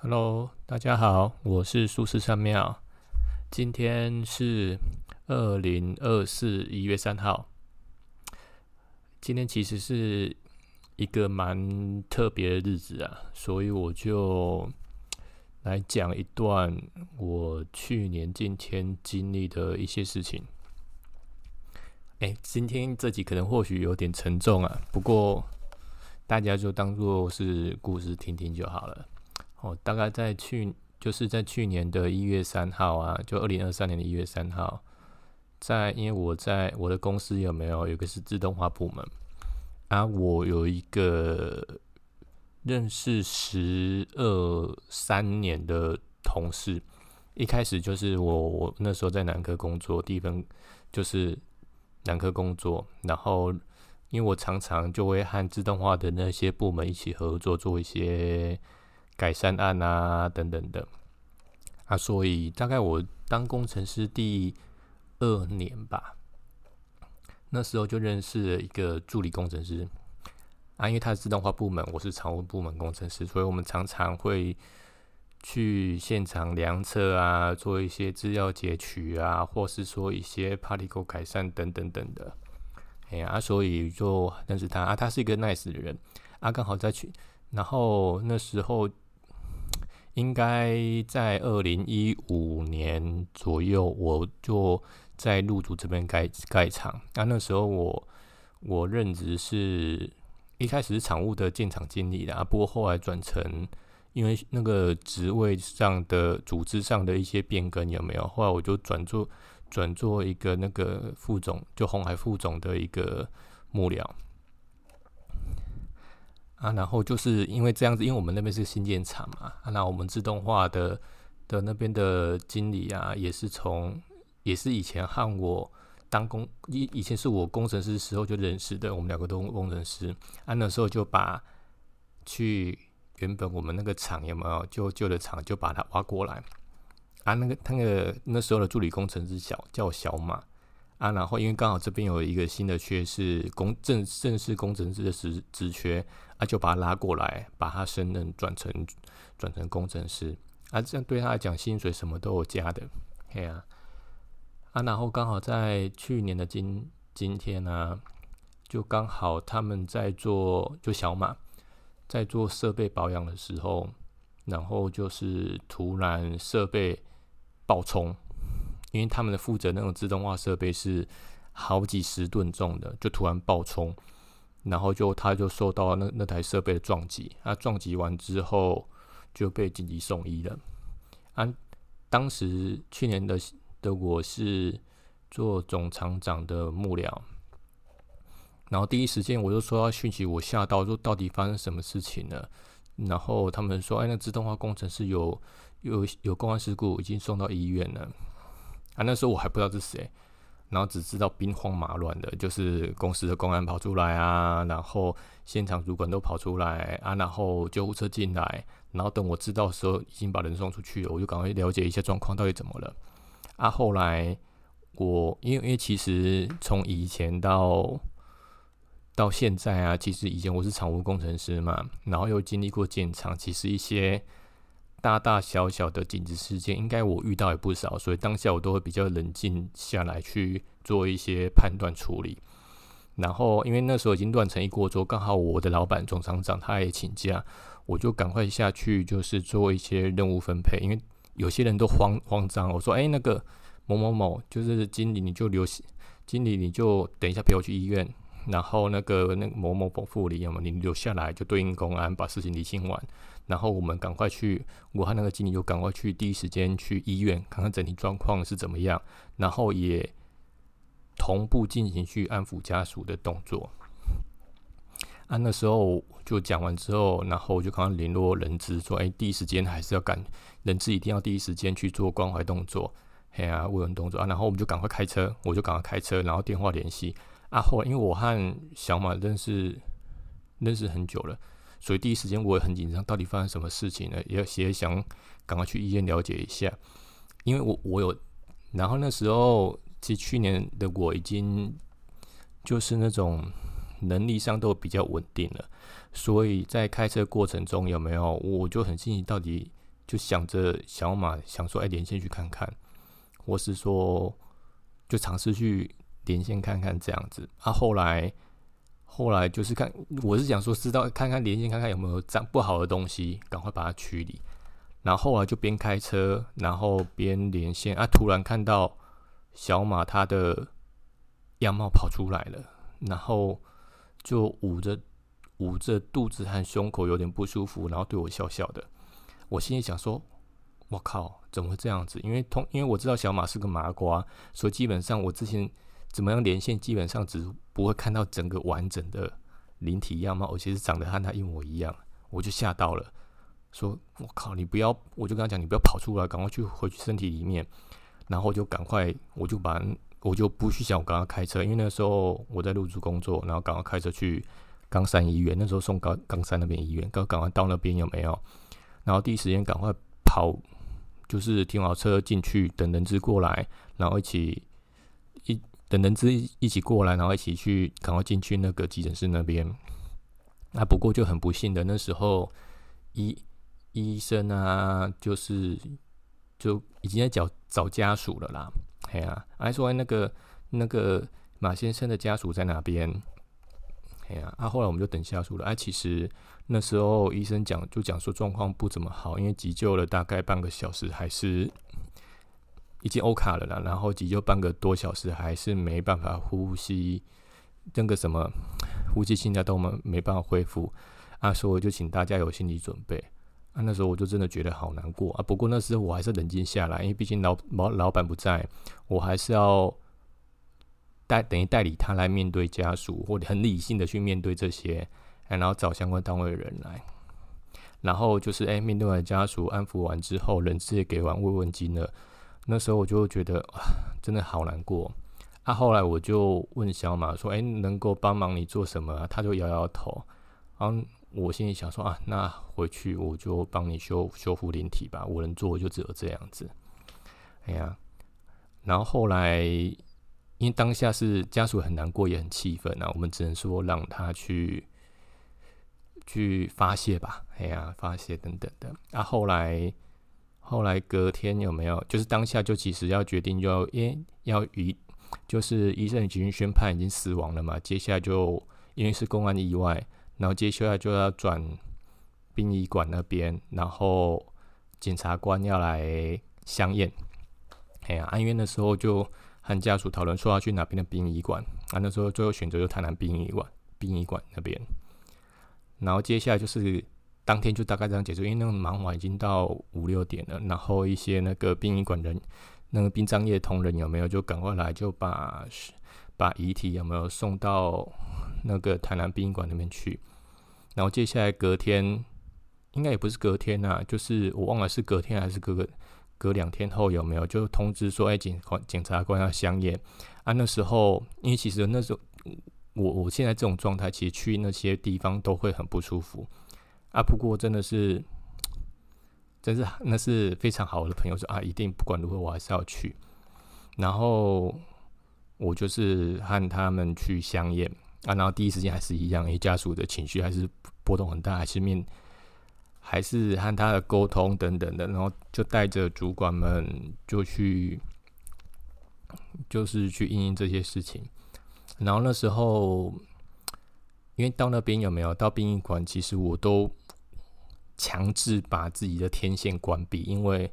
Hello，大家好，我是苏轼三庙。今天是二零二四一月三号。今天其实是一个蛮特别的日子啊，所以我就来讲一段我去年今天经历的一些事情。哎，今天这集可能或许有点沉重啊，不过大家就当做是故事听听就好了。哦，大概在去就是在去年的一月三号啊，就二零二三年的一月三号，在因为我在我的公司有没有有个是自动化部门啊，我有一个认识十二三年的同事，一开始就是我我那时候在南科工作，第一份就是。南科工作，然后因为我常常就会和自动化的那些部门一起合作，做一些改善案啊等等的啊，所以大概我当工程师第二年吧，那时候就认识了一个助理工程师啊，因为他是自动化部门，我是常务部门工程师，所以我们常常会。去现场量测啊，做一些资料截取啊，或是说一些 particle 改善等等等的，哎呀，所以就认识他啊，他是一个 nice 的人啊，刚好在去，然后那时候应该在二零一五年左右，我就在入主这边盖盖厂那，那时候我我任职是一开始是厂务的建厂经理的啊，不过后来转成。因为那个职位上的组织上的一些变更有没有？后来我就转做转做一个那个副总，就红海副总的一个幕僚啊。然后就是因为这样子，因为我们那边是新建厂嘛，啊那我们自动化的的那边的经理啊，也是从也是以前和我当工以以前是我工程师时候就认识的，我们两个都工程师啊，那时候就把去。原本我们那个厂有没有旧旧的厂，就把它挖过来啊？那个那个那时候的助理工程师小叫小马啊，然后因为刚好这边有一个新的缺是工正正式工程师的职职缺啊，就把他拉过来，把他升任转成转成工程师啊，这样对他来讲薪水什么都有加的，嘿啊啊，然后刚好在去年的今今天呢，就刚好他们在做就小马。在做设备保养的时候，然后就是突然设备爆冲，因为他们的负责那种自动化设备是好几十吨重的，就突然爆冲，然后就他就受到那那台设备的撞击，啊，撞击完之后就被紧急送医了。啊，当时去年的的我是做总厂长的幕僚。然后第一时间我就收到讯息，我吓到，说到底发生什么事情了？然后他们说，哎，那自动化工程师有有有公安事故，已经送到医院了。啊，那时候我还不知道是谁，然后只知道兵荒马乱的，就是公司的公安跑出来啊，然后现场主管都跑出来啊，然后救护车进来，然后等我知道的时候，已经把人送出去了，我就赶快了解一下状况到底怎么了。啊，后来我因为因为其实从以前到到现在啊，其实以前我是厂务工程师嘛，然后又经历过建厂，其实一些大大小小的紧急事件，应该我遇到也不少，所以当下我都会比较冷静下来去做一些判断处理。然后因为那时候已经乱成一锅粥，刚好我的老板总厂长他也请假，我就赶快下去就是做一些任务分配。因为有些人都慌慌张，我说：“哎，那个某某某，就是经理，你就留经理你就等一下陪我去医院。”然后那个那个某某某副理，要么你留下来就对应公安，把事情理清完。然后我们赶快去，武汉那个经理就赶快去第一时间去医院看看整体状况是怎么样，然后也同步进行去安抚家属的动作。啊，那时候就讲完之后，然后就刚刚联络人资说：“哎，第一时间还是要赶人资，一定要第一时间去做关怀动作，嘿啊慰问动作啊。”然后我们就赶快开车，我就赶快开车，然后电话联系。啊，后来因为我和小马认识认识很久了，所以第一时间我也很紧张，到底发生什么事情呢？也也想赶快去医院了解一下，因为我我有，然后那时候其实去年的我已经就是那种能力上都比较稳定了，所以在开车过程中有没有，我就很心急，到底就想着小马想说，哎，连线去看看，或是说就尝试去连线看看这样子。啊，后来后来就是看，我是想说，知道看看连线看看有没有脏不好的东西，赶快把它驱离。然后后来就边开车，然后边连线啊，突然看到小马他的样貌跑出来了，然后就捂着捂着肚子和胸口有点不舒服，然后对我笑笑的。我心里想说：“我靠，怎么会这样子？因为通，因为我知道小马是个麻瓜，所以基本上我之前怎么样连线，基本上只不会看到整个完整的灵体样貌，而且是长得和他一模一样。我就吓到了，说：我靠，你不要！我就跟他讲，你不要跑出来，赶快去回去身体里面。然后就赶快，我就把我就不去想我刚刚开车，因为那时候我在入住工作，然后赶快开车去冈山医院。那时候送冈冈山那边医院，刚赶快到那边有没有？”然后第一时间赶快跑，就是停好车进去等人质过来，然后一起等人质一起过来，然后一起去赶快进去那个急诊室那边。那不过就很不幸的，那时候医医生啊，就是就已经在找找家属了啦。哎呀，还说那个那个马先生的家属在哪边？哎呀，啊，后来我们就等家属了。啊，其实。那时候医生讲就讲说状况不怎么好，因为急救了大概半个小时，还是已经欧卡了啦。然后急救半个多小时，还是没办法呼吸，那个什么呼吸、心跳都没没办法恢复。啊，所以我就请大家有心理准备。啊，那时候我就真的觉得好难过啊。不过那时候我还是冷静下来，因为毕竟老老老板不在，我还是要代等于代理他来面对家属，或者很理性的去面对这些。然后找相关单位的人来，然后就是哎，面对完家属安抚完之后，人质也给完慰问金了。那时候我就觉得啊，真的好难过。啊，后来我就问小马说：“哎，能够帮忙你做什么？”他就摇摇头。然后我心里想说：“啊，那回去我就帮你修修复灵体吧。我能做就只有这样子。”哎呀，然后后来因为当下是家属很难过，也很气愤啊，我们只能说让他去。去发泄吧，哎呀，发泄等等的。啊，后来后来隔天有没有？就是当下就其实要决定，就要诶要与就是医生已经宣判已经死亡了嘛。接下来就因为是公安意外，然后接下来就要转殡仪馆那边，然后检察官要来相验。哎呀，因为那时候就和家属讨论说要去哪边的殡仪馆，啊，那时候最后选择就台南殡仪馆，殡仪馆那边。然后接下来就是当天就大概这样结束，因为那个忙完已经到五六点了。然后一些那个殡仪馆人，那个殡葬业同仁有没有就赶快来，就把把遗体有没有送到那个台南殡仪馆那边去。然后接下来隔天，应该也不是隔天呐，就是我忘了是隔天还是隔个隔两天后有没有就通知说，哎，检官检察官要相验啊。那时候因为其实那时候。我我现在这种状态，其实去那些地方都会很不舒服啊。不过真的是，真是那是非常好的朋友说啊，一定不管如何我还是要去。然后我就是和他们去相验啊，然后第一时间还是一样，因为家属的情绪还是波动很大，还是面还是和他的沟通等等的，然后就带着主管们就去，就是去应应这些事情。然后那时候，因为到那边有没有到殡仪馆，其实我都强制把自己的天线关闭，因为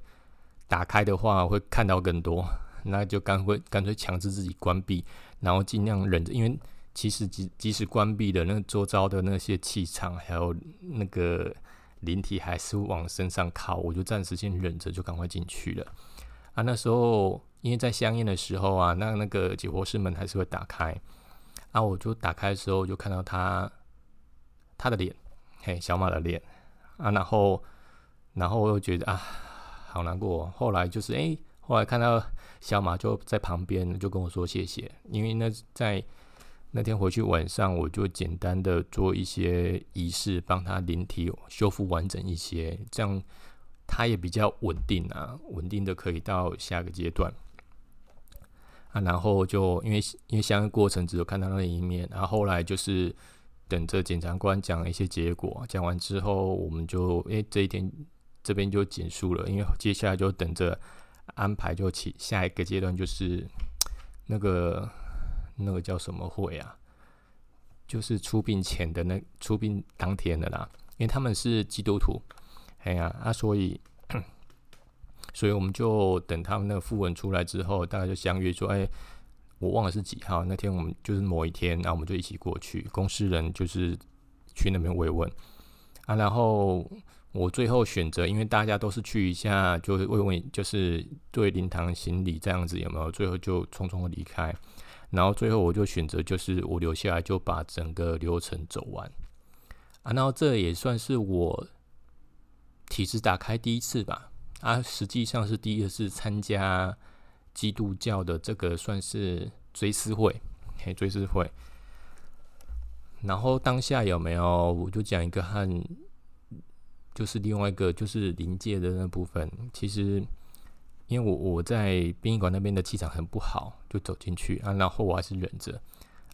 打开的话会看到更多，那就干会干脆强制自己关闭，然后尽量忍着，因为其实即即使关闭的那周遭的那些气场还有那个灵体还是往身上靠，我就暂时先忍着，就赶快进去了。啊，那时候因为在香烟的时候啊，那那个解剖室门还是会打开。啊，我就打开的时候就看到他他的脸，嘿，小马的脸啊，然后然后我又觉得啊，好难过。后来就是哎，后来看到小马就在旁边，就跟我说谢谢，因为那在那天回去晚上，我就简单的做一些仪式，帮他灵体修复完整一些，这样他也比较稳定啊，稳定的可以到下个阶段。啊，然后就因为因为相关过程只有看到那一面，然后后来就是等着检察官讲一些结果，讲完之后，我们就诶这一天这边就结束了，因为接下来就等着安排就起下一个阶段，就是那个那个叫什么会啊？就是出殡前的那出殡当天的啦，因为他们是基督徒，哎呀啊，所以所以我们就等他们那个副文出来之后，大概就相约说，哎，我忘了是几号那天，我们就是某一天，然后我们就一起过去，公司人就是去那边慰问啊，然后我最后选择，因为大家都是去一下，就是慰问，就是对灵堂行礼这样子，有没有？最后就匆匆的离开。然后最后我就选择，就是我留下来就把整个流程走完啊。然后这也算是我体质打开第一次吧啊，实际上是第一次参加基督教的这个算是追思会，嘿，追思会。然后当下有没有？我就讲一个和就是另外一个就是临界的那部分，其实。因为我我在殡仪馆那边的气场很不好，就走进去啊，然后我还是忍着。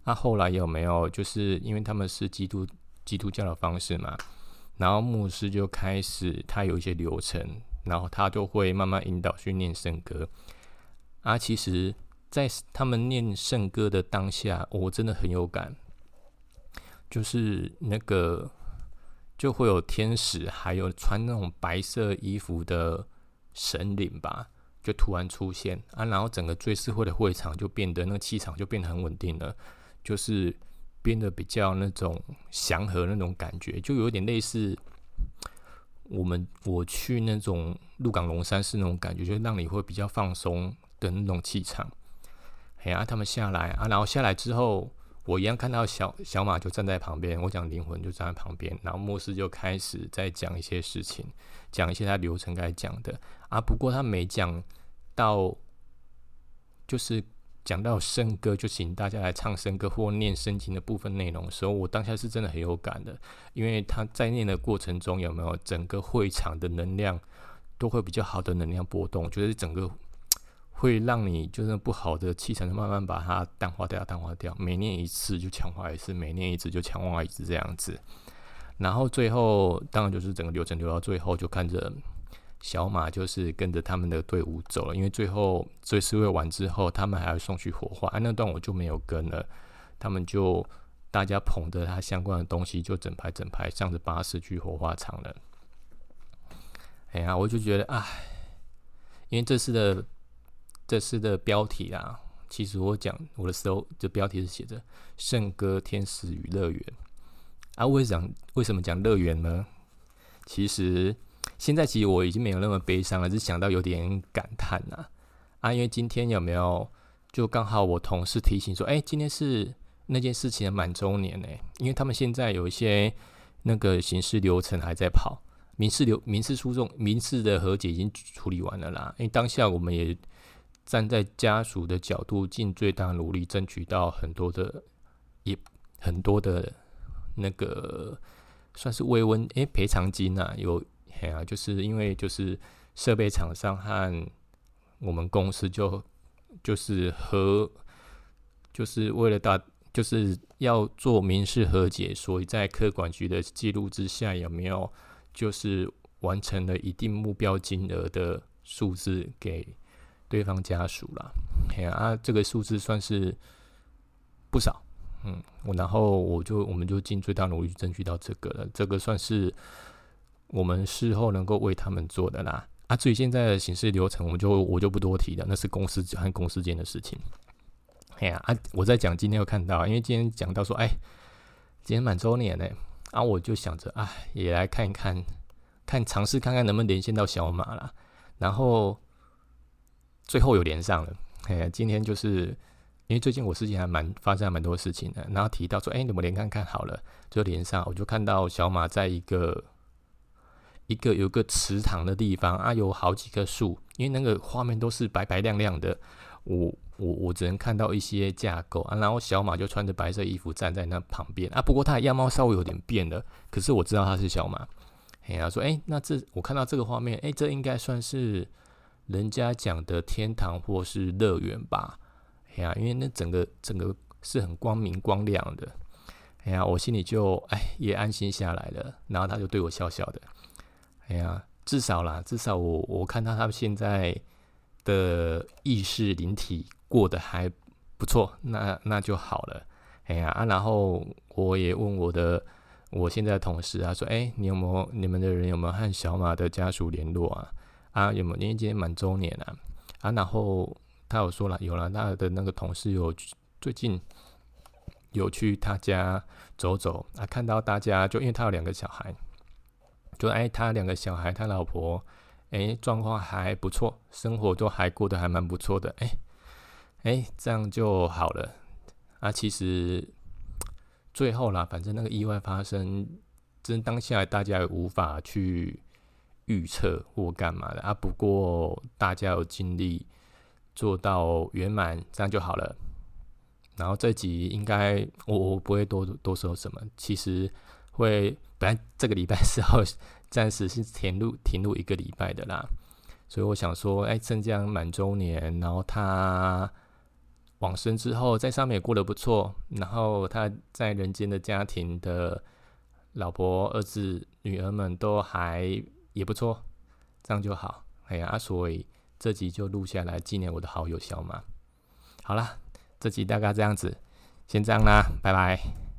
那后来有没有？就是因为他们是基督基督教的方式嘛，然后牧师就开始他有一些流程，然后他就会慢慢引导去念圣歌。啊，其实，在他们念圣歌的当下，我真的很有感，就是那个就会有天使，还有穿那种白色衣服的神灵吧。就突然出现啊，然后整个追思会的会场就变得那个气场就变得很稳定了，就是变得比较那种祥和那种感觉，就有点类似我们我去那种鹿港龙山寺那种感觉，就让你会比较放松的那种气场。哎呀，他们下来啊，然后下来之后，我一样看到小小马就站在旁边，我讲灵魂就站在旁边，然后牧师就开始在讲一些事情。讲一些他流程该讲的啊，不过他没讲到，就是讲到圣歌，就请大家来唱圣歌或念圣经的部分内容的时候，我当下是真的很有感的，因为他在念的过程中有没有整个会场的能量都会比较好的能量波动，就是整个会让你就是不好的气场慢慢把它淡化掉，淡化掉，每念一次就强化一次，每念一次就强化一次这样子。然后最后，当然就是整个流程流到最后，就看着小马就是跟着他们的队伍走了。因为最后追思会完之后，他们还要送去火化，啊，那段我就没有跟了。他们就大家捧着他相关的东西，就整排整排上着巴士去火化场了。哎呀，我就觉得唉，因为这次的这次的标题啊，其实我讲我的时候，这标题是写着《圣歌天使与乐园》。啊，为什么为什么讲乐园呢？其实现在其实我已经没有那么悲伤了，只想到有点感叹呐。啊，因为今天有没有就刚好我同事提醒说，哎，今天是那件事情的满周年呢。因为他们现在有一些那个刑事流程还在跑，民事流民事诉讼民事的和解已经处理完了啦。因为当下我们也站在家属的角度，尽最大努力争取到很多的也很多的。那个算是慰问诶赔偿金呐，有嘿啊，就是因为就是设备厂商和我们公司就就是和就是为了大就是要做民事和解，所以在客管局的记录之下，有没有就是完成了一定目标金额的数字给对方家属了？嘿啊，这个数字算是不少。嗯，我然后我就我们就尽最大努力争取到这个了，这个算是我们事后能够为他们做的啦。啊，至于现在的形式流程，我们就我就不多提了，那是公司和公司间的事情。哎呀啊，我在讲今天有看到，因为今天讲到说，哎，今天满周年呢，啊，我就想着，哎，也来看一看，看尝试看看能不能连线到小马啦。然后最后有连上了，哎，今天就是。因为最近我事情还蛮发生蛮多事情的，然后提到说，哎，你们连看看好了，就连上，我就看到小马在一个一个有个池塘的地方啊，有好几棵树，因为那个画面都是白白亮亮的，我我我只能看到一些架构啊，然后小马就穿着白色衣服站在那旁边啊，不过他的样貌稍微有点变了，可是我知道他是小马，哎呀，说，哎，那这我看到这个画面，哎，这应该算是人家讲的天堂或是乐园吧。哎呀，因为那整个整个是很光明光亮的，哎呀，我心里就哎也安心下来了。然后他就对我笑笑的，哎呀，至少啦，至少我我看到他现在的意识灵体过得还不错，那那就好了。哎呀啊，然后我也问我的我现在同事啊，说，哎，你有没有你们的人有没有和小马的家属联络啊？啊，有没有？因为今天满周年啊，啊，然后他有说了，有了，他的那个同事有最近有去他家走走啊，看到大家就因为他有两个小孩，就哎，他两个小孩，他老婆，哎，状况还不错，生活都还过得还蛮不错的，哎，哎，这样就好了。啊，其实最后啦，反正那个意外发生，真当下大家也无法去。预测或干嘛的啊？不过大家有尽力做到圆满，这样就好了。然后这集应该我我不会多多说什么，其实会本来这个礼拜是要暂时是停录停录一个礼拜的啦。所以我想说，哎，镇江满周年，然后他往生之后，在上面也过得不错。然后他在人间的家庭的老婆、儿子、女儿们都还。也不错，这样就好。哎呀，所以这集就录下来纪念我的好友小马。好啦，这集大概这样子，先这样啦，拜拜。